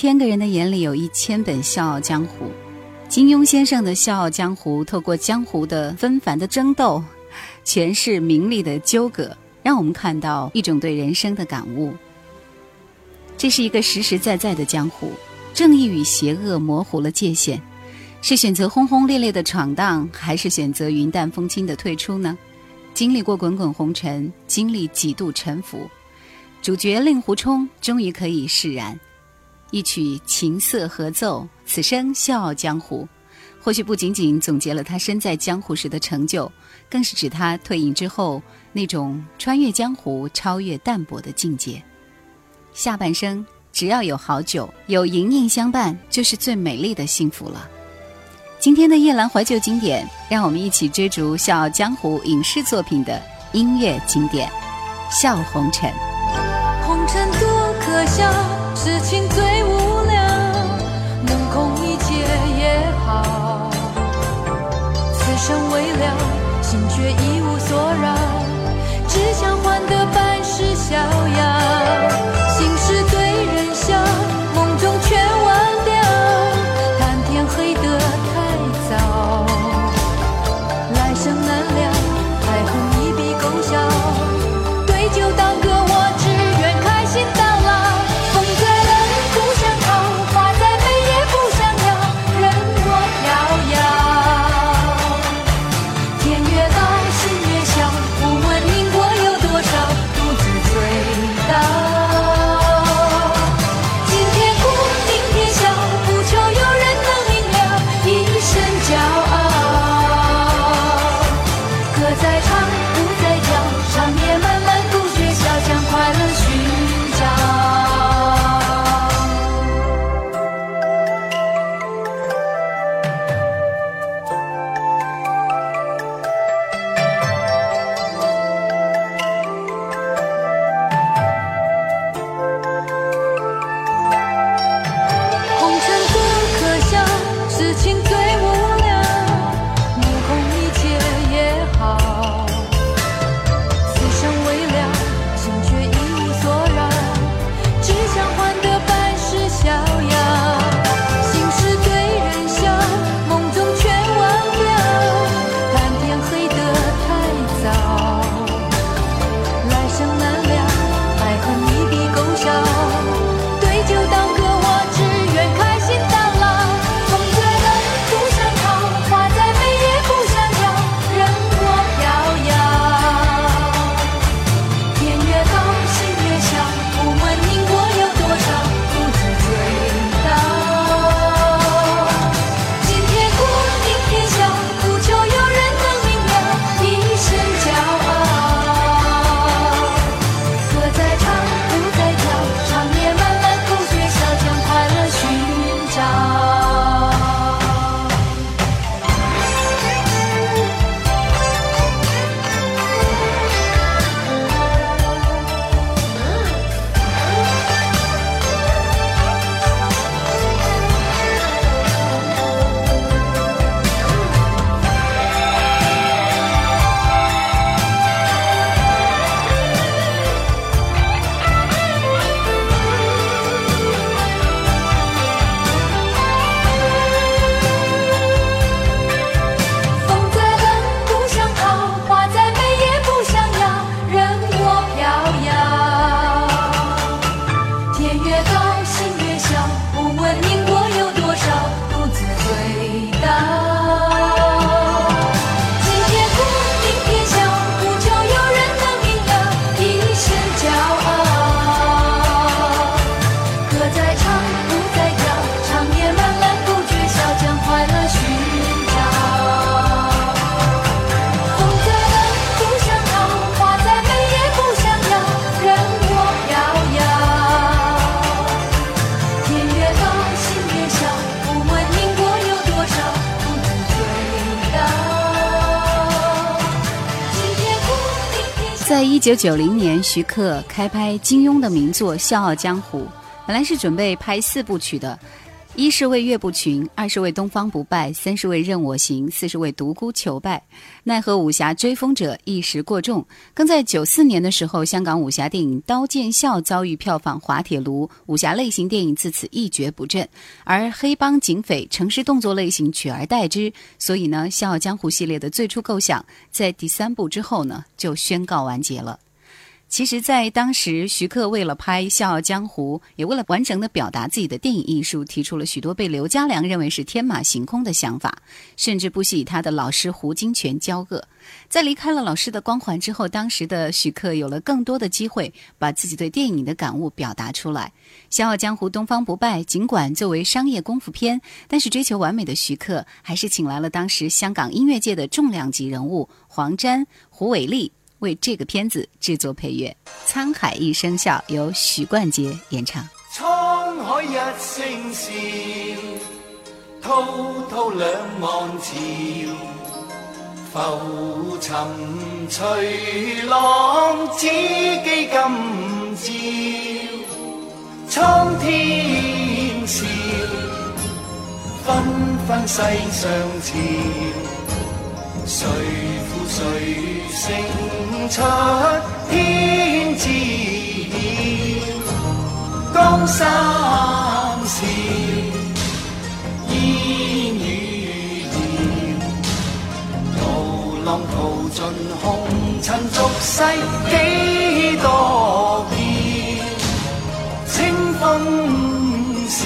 千个人的眼里有一千本《笑傲江湖》，金庸先生的《笑傲江湖》透过江湖的纷繁的争斗，诠释名利的纠葛，让我们看到一种对人生的感悟。这是一个实实在在的江湖，正义与邪恶模糊了界限，是选择轰轰烈烈的闯荡，还是选择云淡风轻的退出呢？经历过滚滚红尘，经历几度沉浮，主角令狐冲终于可以释然。一曲琴瑟合奏，此生笑傲江湖。或许不仅仅总结了他身在江湖时的成就，更是指他退隐之后那种穿越江湖、超越淡泊的境界。下半生只要有好酒，有盈盈相伴，就是最美丽的幸福了。今天的夜阑怀旧经典，让我们一起追逐《笑傲江湖》影视作品的音乐经典，《笑红尘》。红尘多可笑，痴情最。天未了，在一九九零年，徐克开拍金庸的名作《笑傲江湖》，本来是准备拍四部曲的。一是为岳不群，二是为东方不败，三是为任我行，四是为独孤求败。奈何武侠追风者一时过重，更在九四年的时候，香港武侠电影《刀剑笑》遭遇票房滑铁卢，武侠类型电影自此一蹶不振，而黑帮警匪、城市动作类型取而代之。所以呢，《笑傲江湖》系列的最初构想，在第三部之后呢，就宣告完结了。其实，在当时，徐克为了拍《笑傲江湖》，也为了完整的表达自己的电影艺术，提出了许多被刘家良认为是天马行空的想法，甚至不惜与他的老师胡金铨交恶。在离开了老师的光环之后，当时的徐克有了更多的机会，把自己对电影的感悟表达出来。《笑傲江湖》《东方不败》尽管作为商业功夫片，但是追求完美的徐克还是请来了当时香港音乐界的重量级人物黄沾、胡伟立。为这个片子制作配乐，《沧海一声笑》由许冠杰演唱。沧海一声笑，滔滔两岸潮，浮沉随浪，只记今朝。苍天笑，纷纷世上潮，谁负谁？胜出天知晓，江山事，烟雨遥。涛浪淘尽红尘俗世几多变，清风笑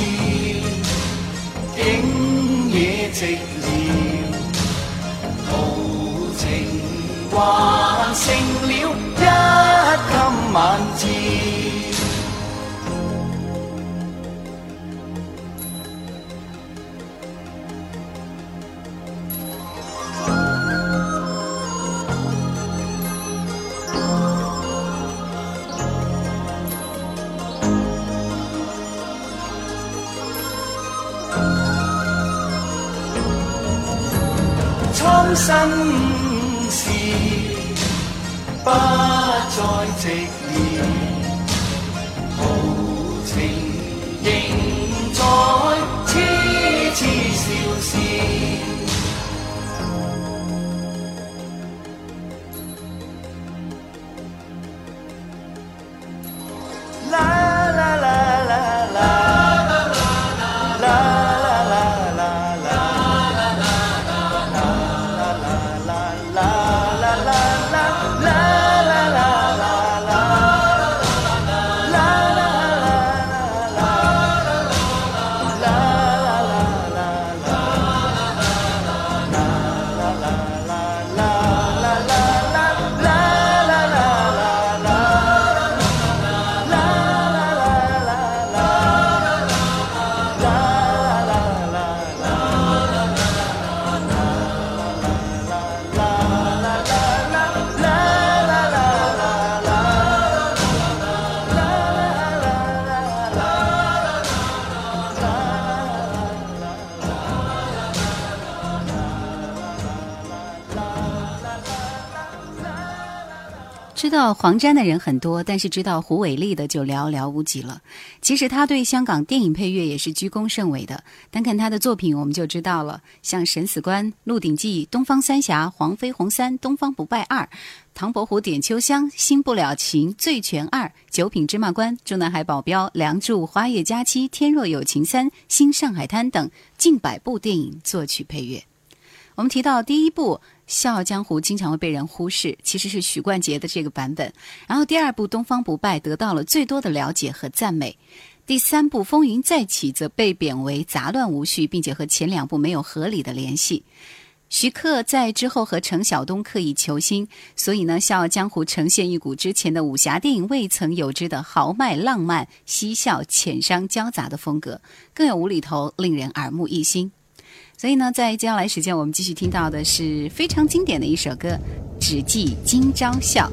景野寂还成了一襟晚照。苍生。不再直言，知道黄沾的人很多，但是知道胡伟立的就寥寥无几了。其实他对香港电影配乐也是居功甚伟的。单看他的作品，我们就知道了，像《审死官》《鹿鼎记》《东方三侠》《黄飞鸿三》《东方不败二》《唐伯虎点秋香》《新不了情》《醉拳二》《九品芝麻官》《中南海保镖》《梁祝》《花月佳期》《天若有情三》《新上海滩》等近百部电影作曲配乐。我们提到第一部。《笑傲江湖》经常会被人忽视，其实是许冠杰的这个版本。然后第二部《东方不败》得到了最多的了解和赞美，第三部《风云再起》则被贬为杂乱无序，并且和前两部没有合理的联系。徐克在之后和程晓东刻意求新，所以呢，《笑傲江湖》呈现一股之前的武侠电影未曾有之的豪迈、浪漫、嬉笑、浅商交杂的风格，更有无厘头，令人耳目一新。所以呢，在接下来时间，我们继续听到的是非常经典的一首歌《只记今朝笑》。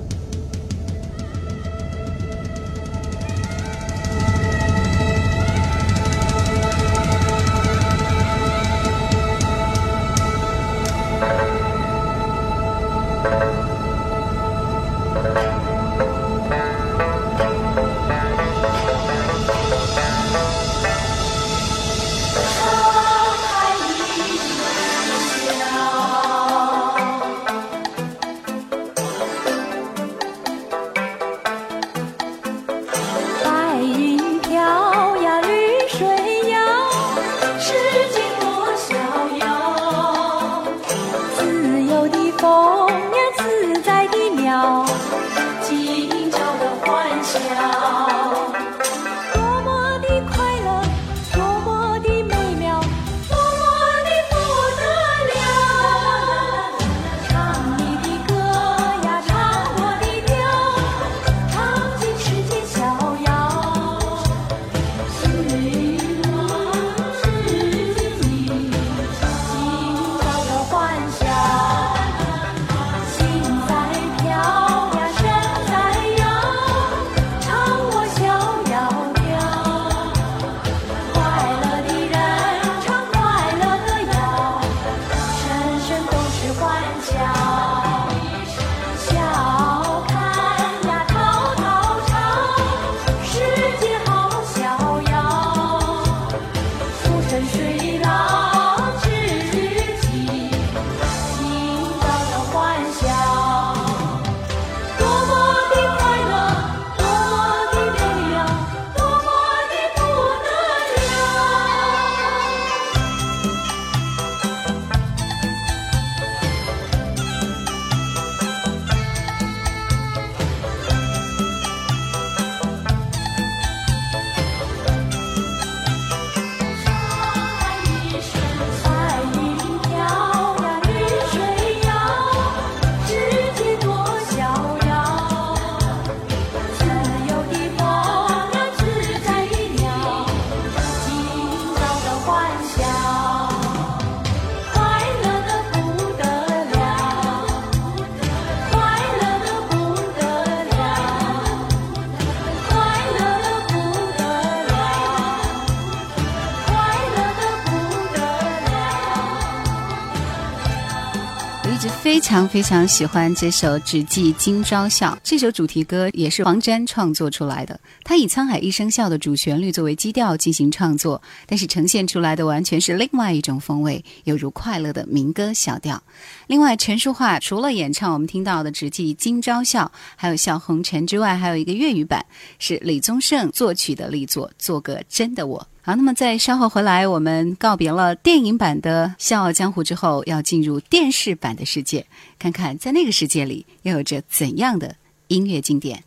非常非常喜欢这首《只记今朝笑》。这首主题歌也是黄沾创作出来的。他以《沧海一声笑》的主旋律作为基调进行创作，但是呈现出来的完全是另外一种风味，犹如快乐的民歌小调。另外，陈淑桦除了演唱我们听到的《只记今朝笑》，还有《笑红尘》之外，还有一个粤语版是李宗盛作曲的力作《做个真的我》。好，那么在稍后回来，我们告别了电影版的《笑傲江湖》之后，要进入电视版的世界，看看在那个世界里又有着怎样的音乐经典。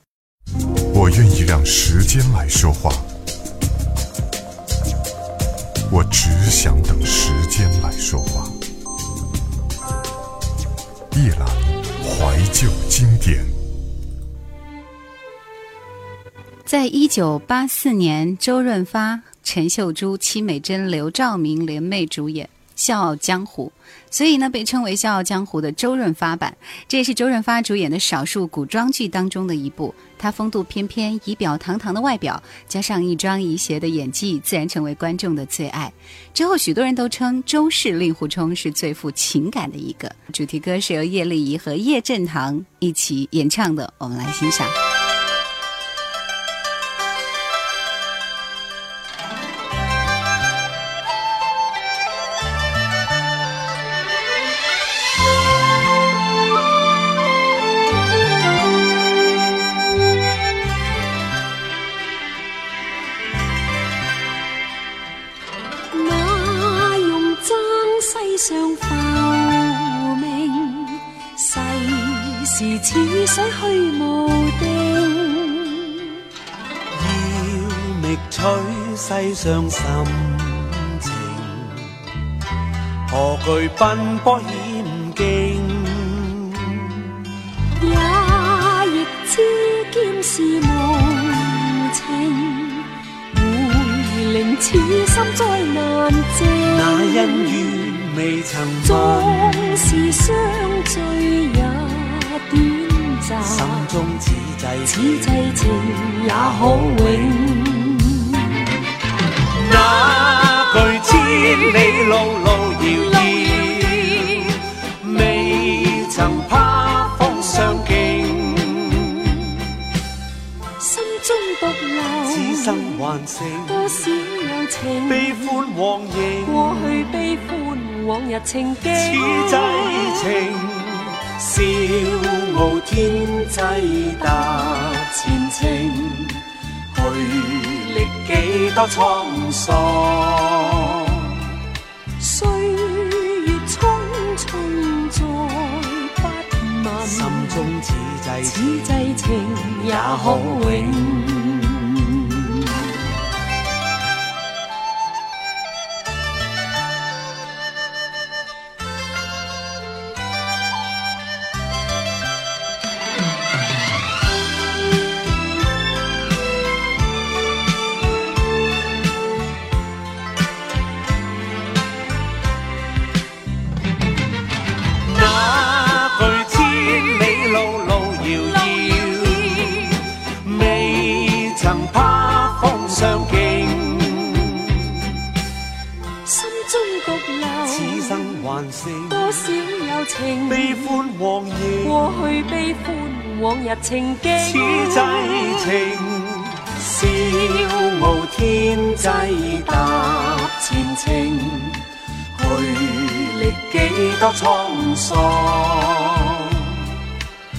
我愿意让时间来说话，我只想等时间来说话。夜阑怀旧经典。在一九八四年，周润发。陈秀珠、戚美珍、刘兆明联袂主演《笑傲江湖》，所以呢，被称为《笑傲江湖》的周润发版。这也是周润发主演的少数古装剧当中的一部。他风度翩翩、仪表堂堂的外表，加上一庄一谐的演技，自然成为观众的最爱。之后，许多人都称周氏令狐冲是最富情感的一个。主题歌是由叶丽仪和叶振棠一起演唱的，我们来欣赏。世上心情，何惧？奔波险境？也亦知剑是无情，会令此心再难静。那恩怨未曾纵是相聚也短暂。心中此际此际情也可永。那句千里路路遥遥，未曾怕风霜劲。心中独留此生还剩多少友情，悲欢往迎。过去悲欢往日情景，此际情。笑傲天际踏前程，去历几多沧桑。岁月匆匆再不问，心中此际此际情也可永。情景，此际情，笑傲天际踏前程，去历几多沧桑。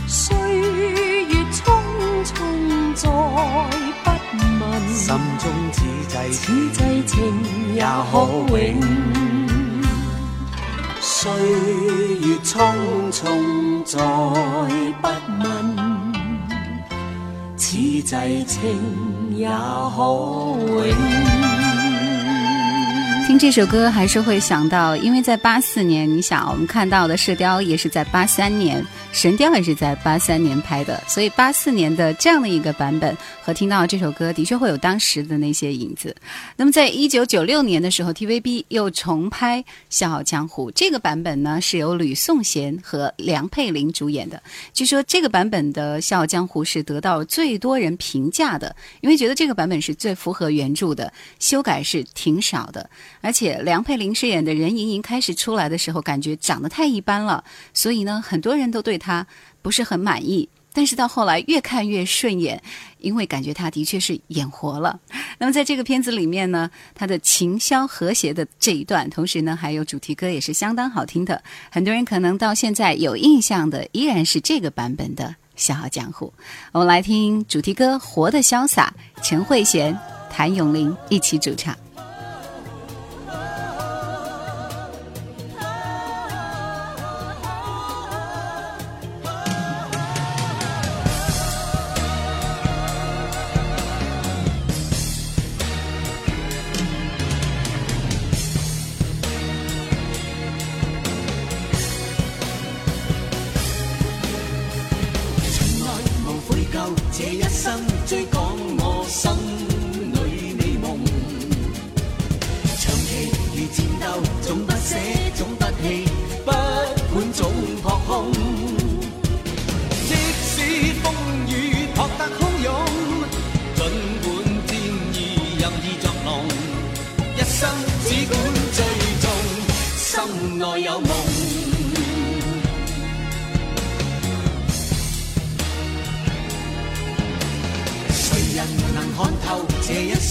岁月匆匆再不问，心中此际此际情也可永。岁月匆匆再不问。此际情也可永。听这首歌还是会想到，因为在八四年，你想我们看到的《射雕》也是在八三年，《神雕》也是在八三年拍的，所以八四年的这样的一个版本和听到这首歌，的确会有当时的那些影子。那么，在一九九六年的时候，TVB 又重拍《笑傲江湖》，这个版本呢是由吕颂贤和梁佩玲主演的。据说这个版本的《笑傲江湖》是得到最多人评价的，因为觉得这个版本是最符合原著的，修改是挺少的。而且梁佩玲饰演的任盈盈开始出来的时候，感觉长得太一般了，所以呢，很多人都对她不是很满意。但是到后来越看越顺眼，因为感觉她的确是演活了。那么在这个片子里面呢，她的琴箫和谐的这一段，同时呢还有主题歌也是相当好听的。很多人可能到现在有印象的依然是这个版本的《笑傲江湖》。我们来听主题歌《活得潇洒》，陈慧娴、谭咏麟一起主唱。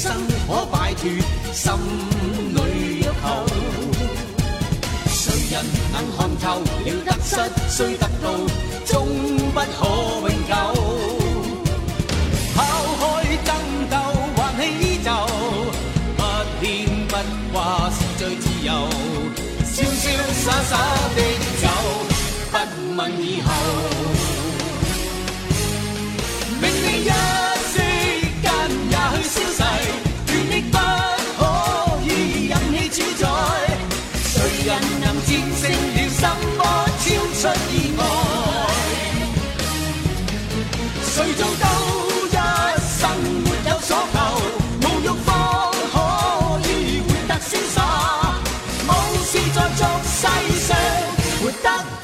生可摆脱心里欲求？谁人能看透了得失虽得到，终不可永久。活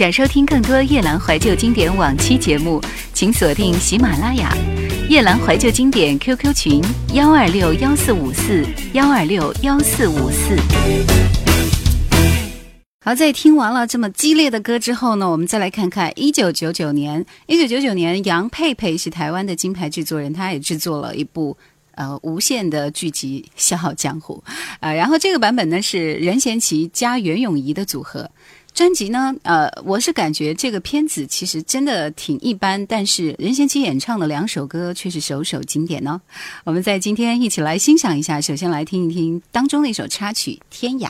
想收听更多夜兰怀旧经典往期节目，请锁定喜马拉雅夜兰怀旧经典 QQ 群幺二六幺四五四幺二六幺四五四。好，在听完了这么激烈的歌之后呢，我们再来看看一九九九年。一九九九年，杨佩佩是台湾的金牌制作人，他也制作了一部。呃，无线的剧集《笑傲江湖》，呃，然后这个版本呢是任贤齐加袁咏仪的组合。专辑呢，呃，我是感觉这个片子其实真的挺一般，但是任贤齐演唱的两首歌却是首首经典呢。我们在今天一起来欣赏一下，首先来听一听当中的一首插曲《天涯》。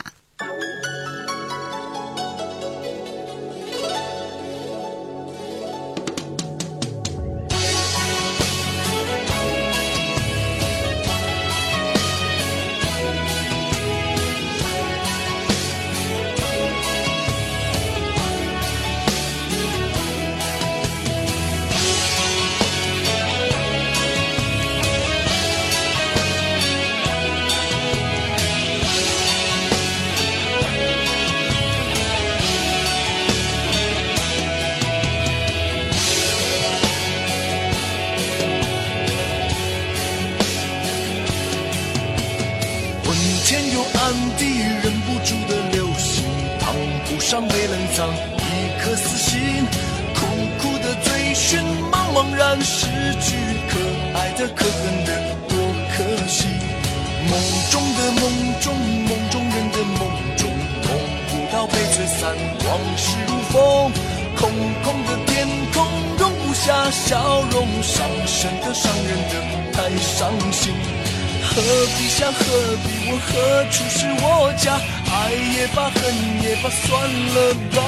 算了吧。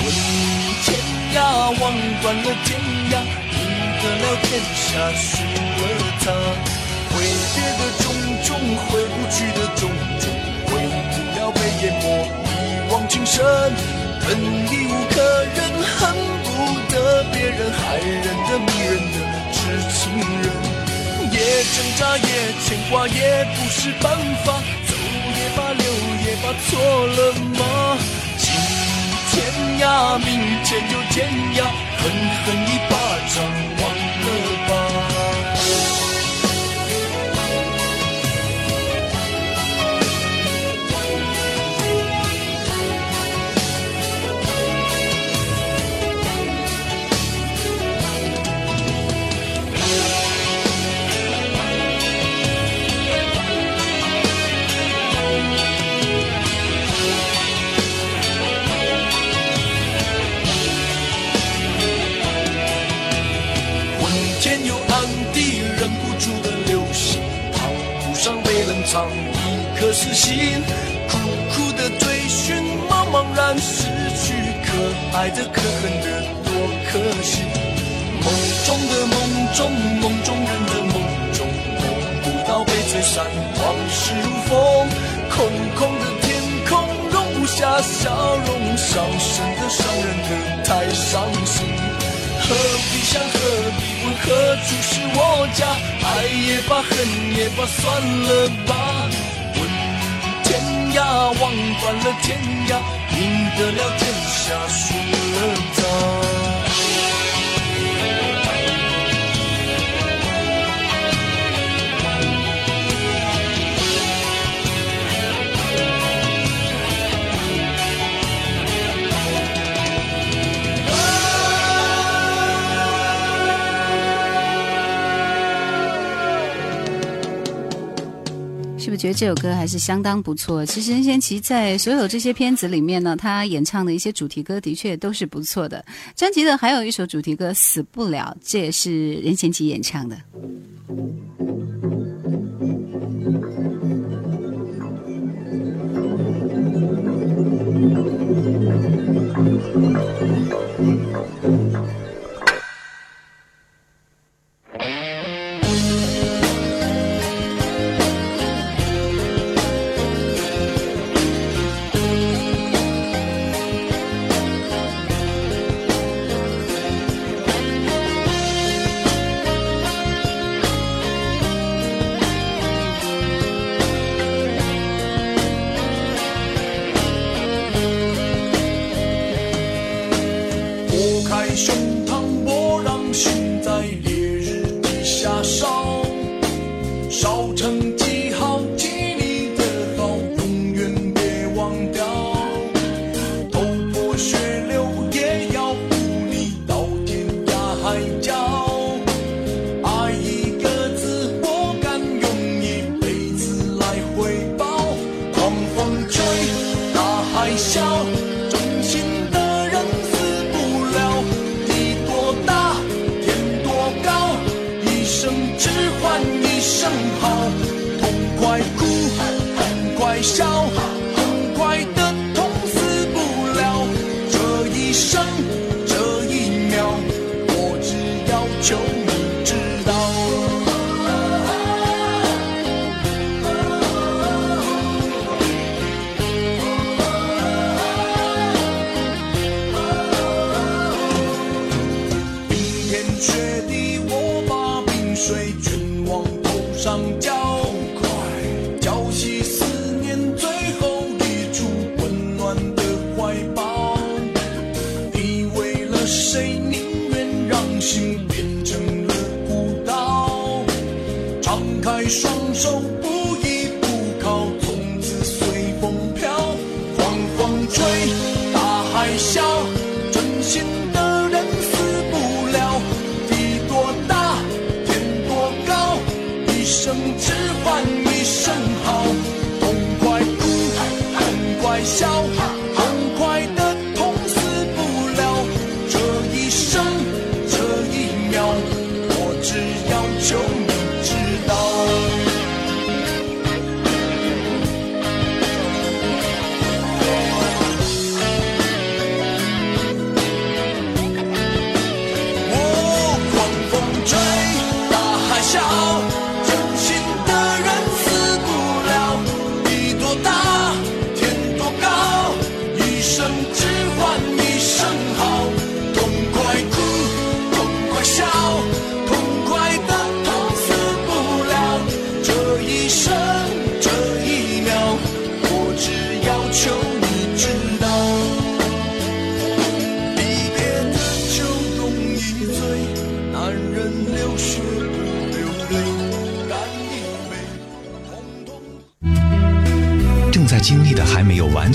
问天涯，望断了天涯，赢得了天下，输了他。挥别的种种，挥不去的种种，回不了被淹没一往情深。恨已无可忍，恨不得别人害人的、迷人的痴情人。也挣扎，也牵挂，也不是办法。错了吗？今天涯，明天又天涯，狠狠一巴掌，一颗死心，苦苦的追寻，茫茫然失去，可爱的可恨的多可惜。梦中的梦中，梦中人的梦中，梦不到被吹散，往事如风，空空的天空容不下笑容，伤神的伤人的太伤心。何必想，何必问，何处是我家？爱也罢，恨也罢，算了吧。望断了天涯，赢得了天下，输了他。觉得这首歌还是相当不错？其实任贤齐在所有这些片子里面呢，他演唱的一些主题歌的确都是不错的。专辑的还有一首主题歌《死不了》，这也是任贤齐演唱的。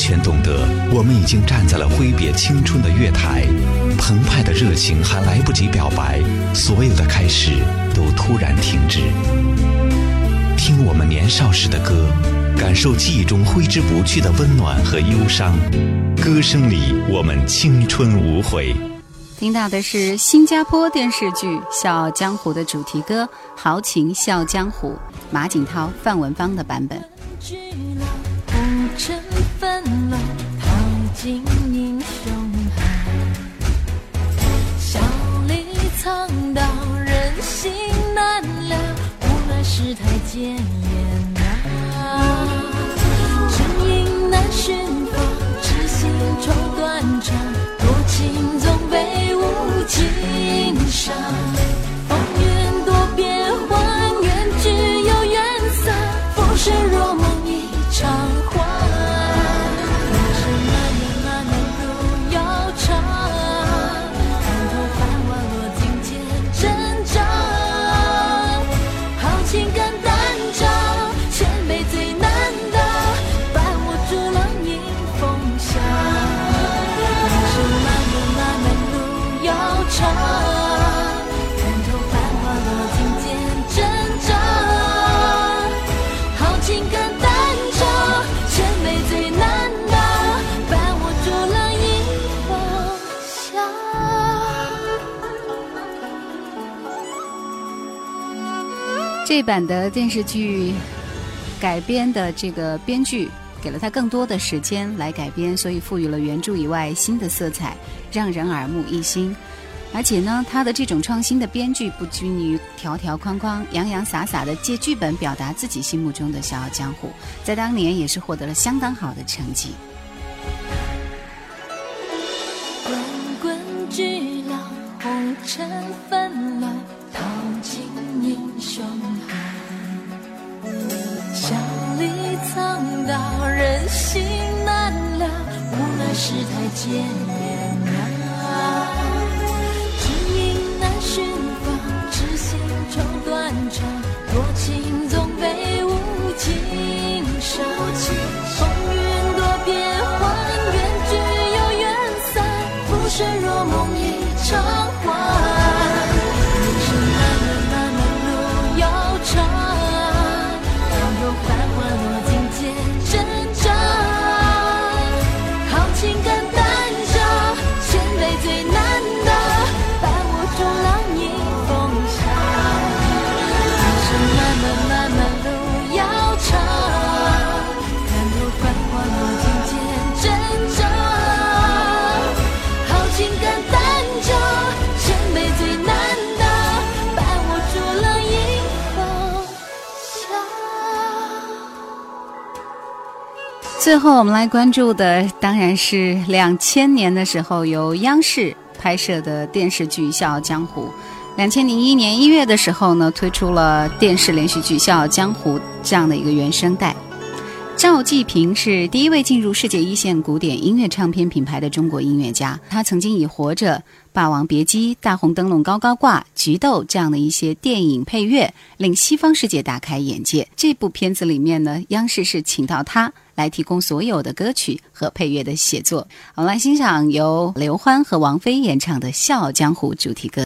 全懂得，我们已经站在了挥别青春的月台，澎湃的热情还来不及表白，所有的开始都突然停止。听我们年少时的歌，感受记忆中挥之不去的温暖和忧伤。歌声里，我们青春无悔。听到的是新加坡电视剧《笑傲江湖》的主题歌《豪情笑傲江湖》，马景涛、范文芳的版本。浪，淘尽英雄汉。笑里藏刀，人心难料，无奈世态艰这版的电视剧改编的这个编剧给了他更多的时间来改编，所以赋予了原著以外新的色彩，让人耳目一新。而且呢，他的这种创新的编剧不拘泥于条条框框，洋洋洒洒的借剧本表达自己心目中的《笑傲江湖》，在当年也是获得了相当好的成绩。滚滚巨浪，红尘纷乱，淘尽英雄无奈世态最后，我们来关注的当然是两千年的时候由央视拍摄的电视剧《笑傲江湖》。两千零一年一月的时候呢，推出了电视连续剧《笑傲江湖》这样的一个原声带。赵季平是第一位进入世界一线古典音乐唱片品牌的中国音乐家。他曾经以《活着》《霸王别姬》《大红灯笼高高挂》《菊豆》这样的一些电影配乐，令西方世界大开眼界。这部片子里面呢，央视是请到他来提供所有的歌曲和配乐的写作。我们来欣赏由刘欢和王菲演唱的《笑傲江湖》主题歌。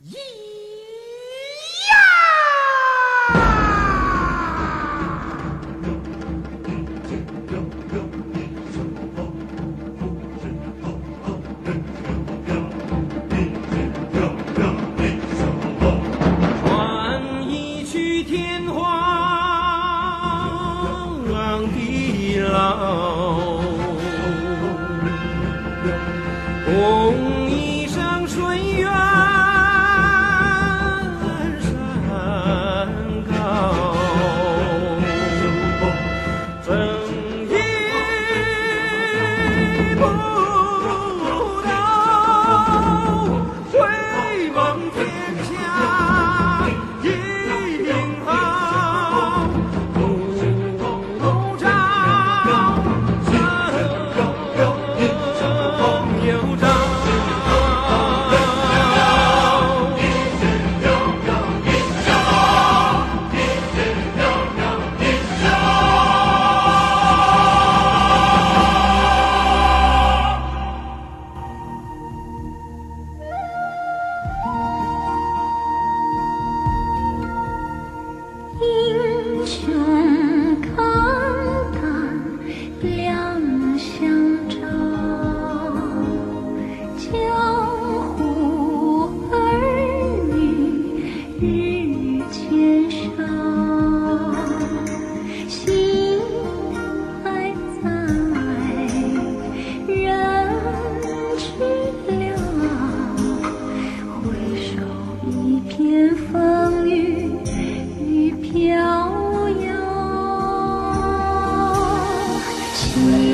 你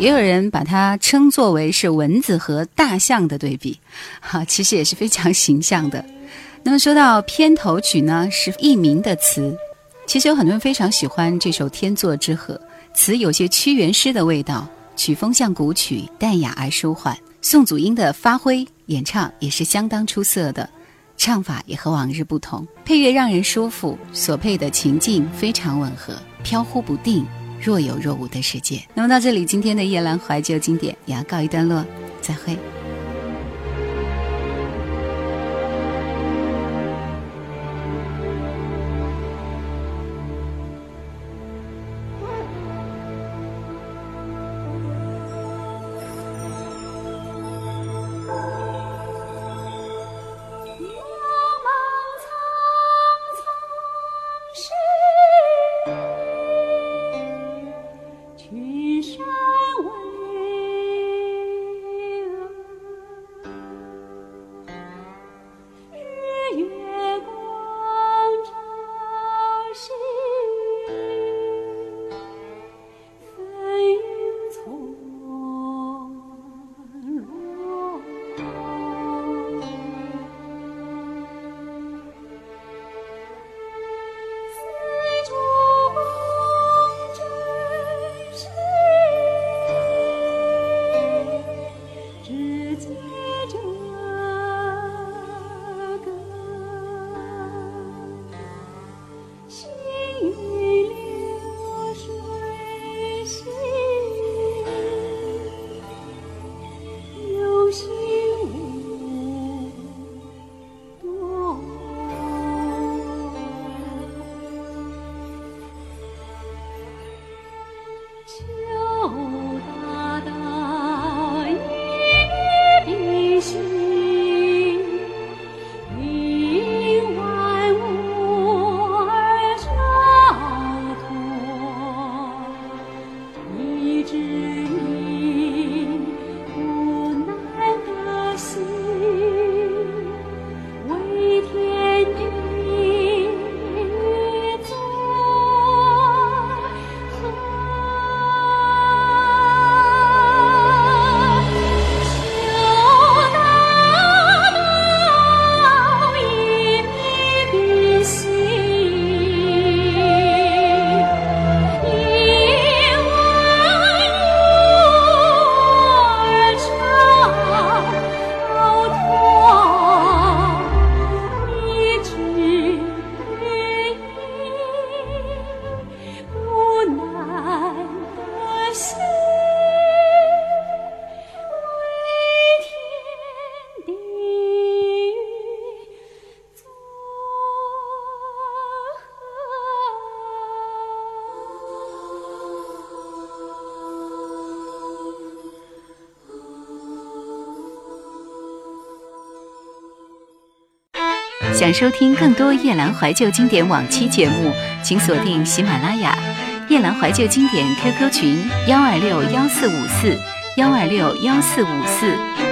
也有人把它称作为是蚊子和大象的对比，哈，其实也是非常形象的。那么说到片头曲呢，是佚名的词，其实有很多人非常喜欢这首《天作之合》，词有些屈原诗的味道，曲风像古曲，淡雅而舒缓。宋祖英的发挥演唱也是相当出色的，唱法也和往日不同，配乐让人舒服，所配的情境非常吻合，飘忽不定。若有若无的世界。那么到这里，今天的夜阑怀旧经典也要告一段落，再会。收听更多夜兰怀旧经典往期节目，请锁定喜马拉雅夜兰怀旧经典 QQ 群幺二六幺四五四幺二六幺四五四。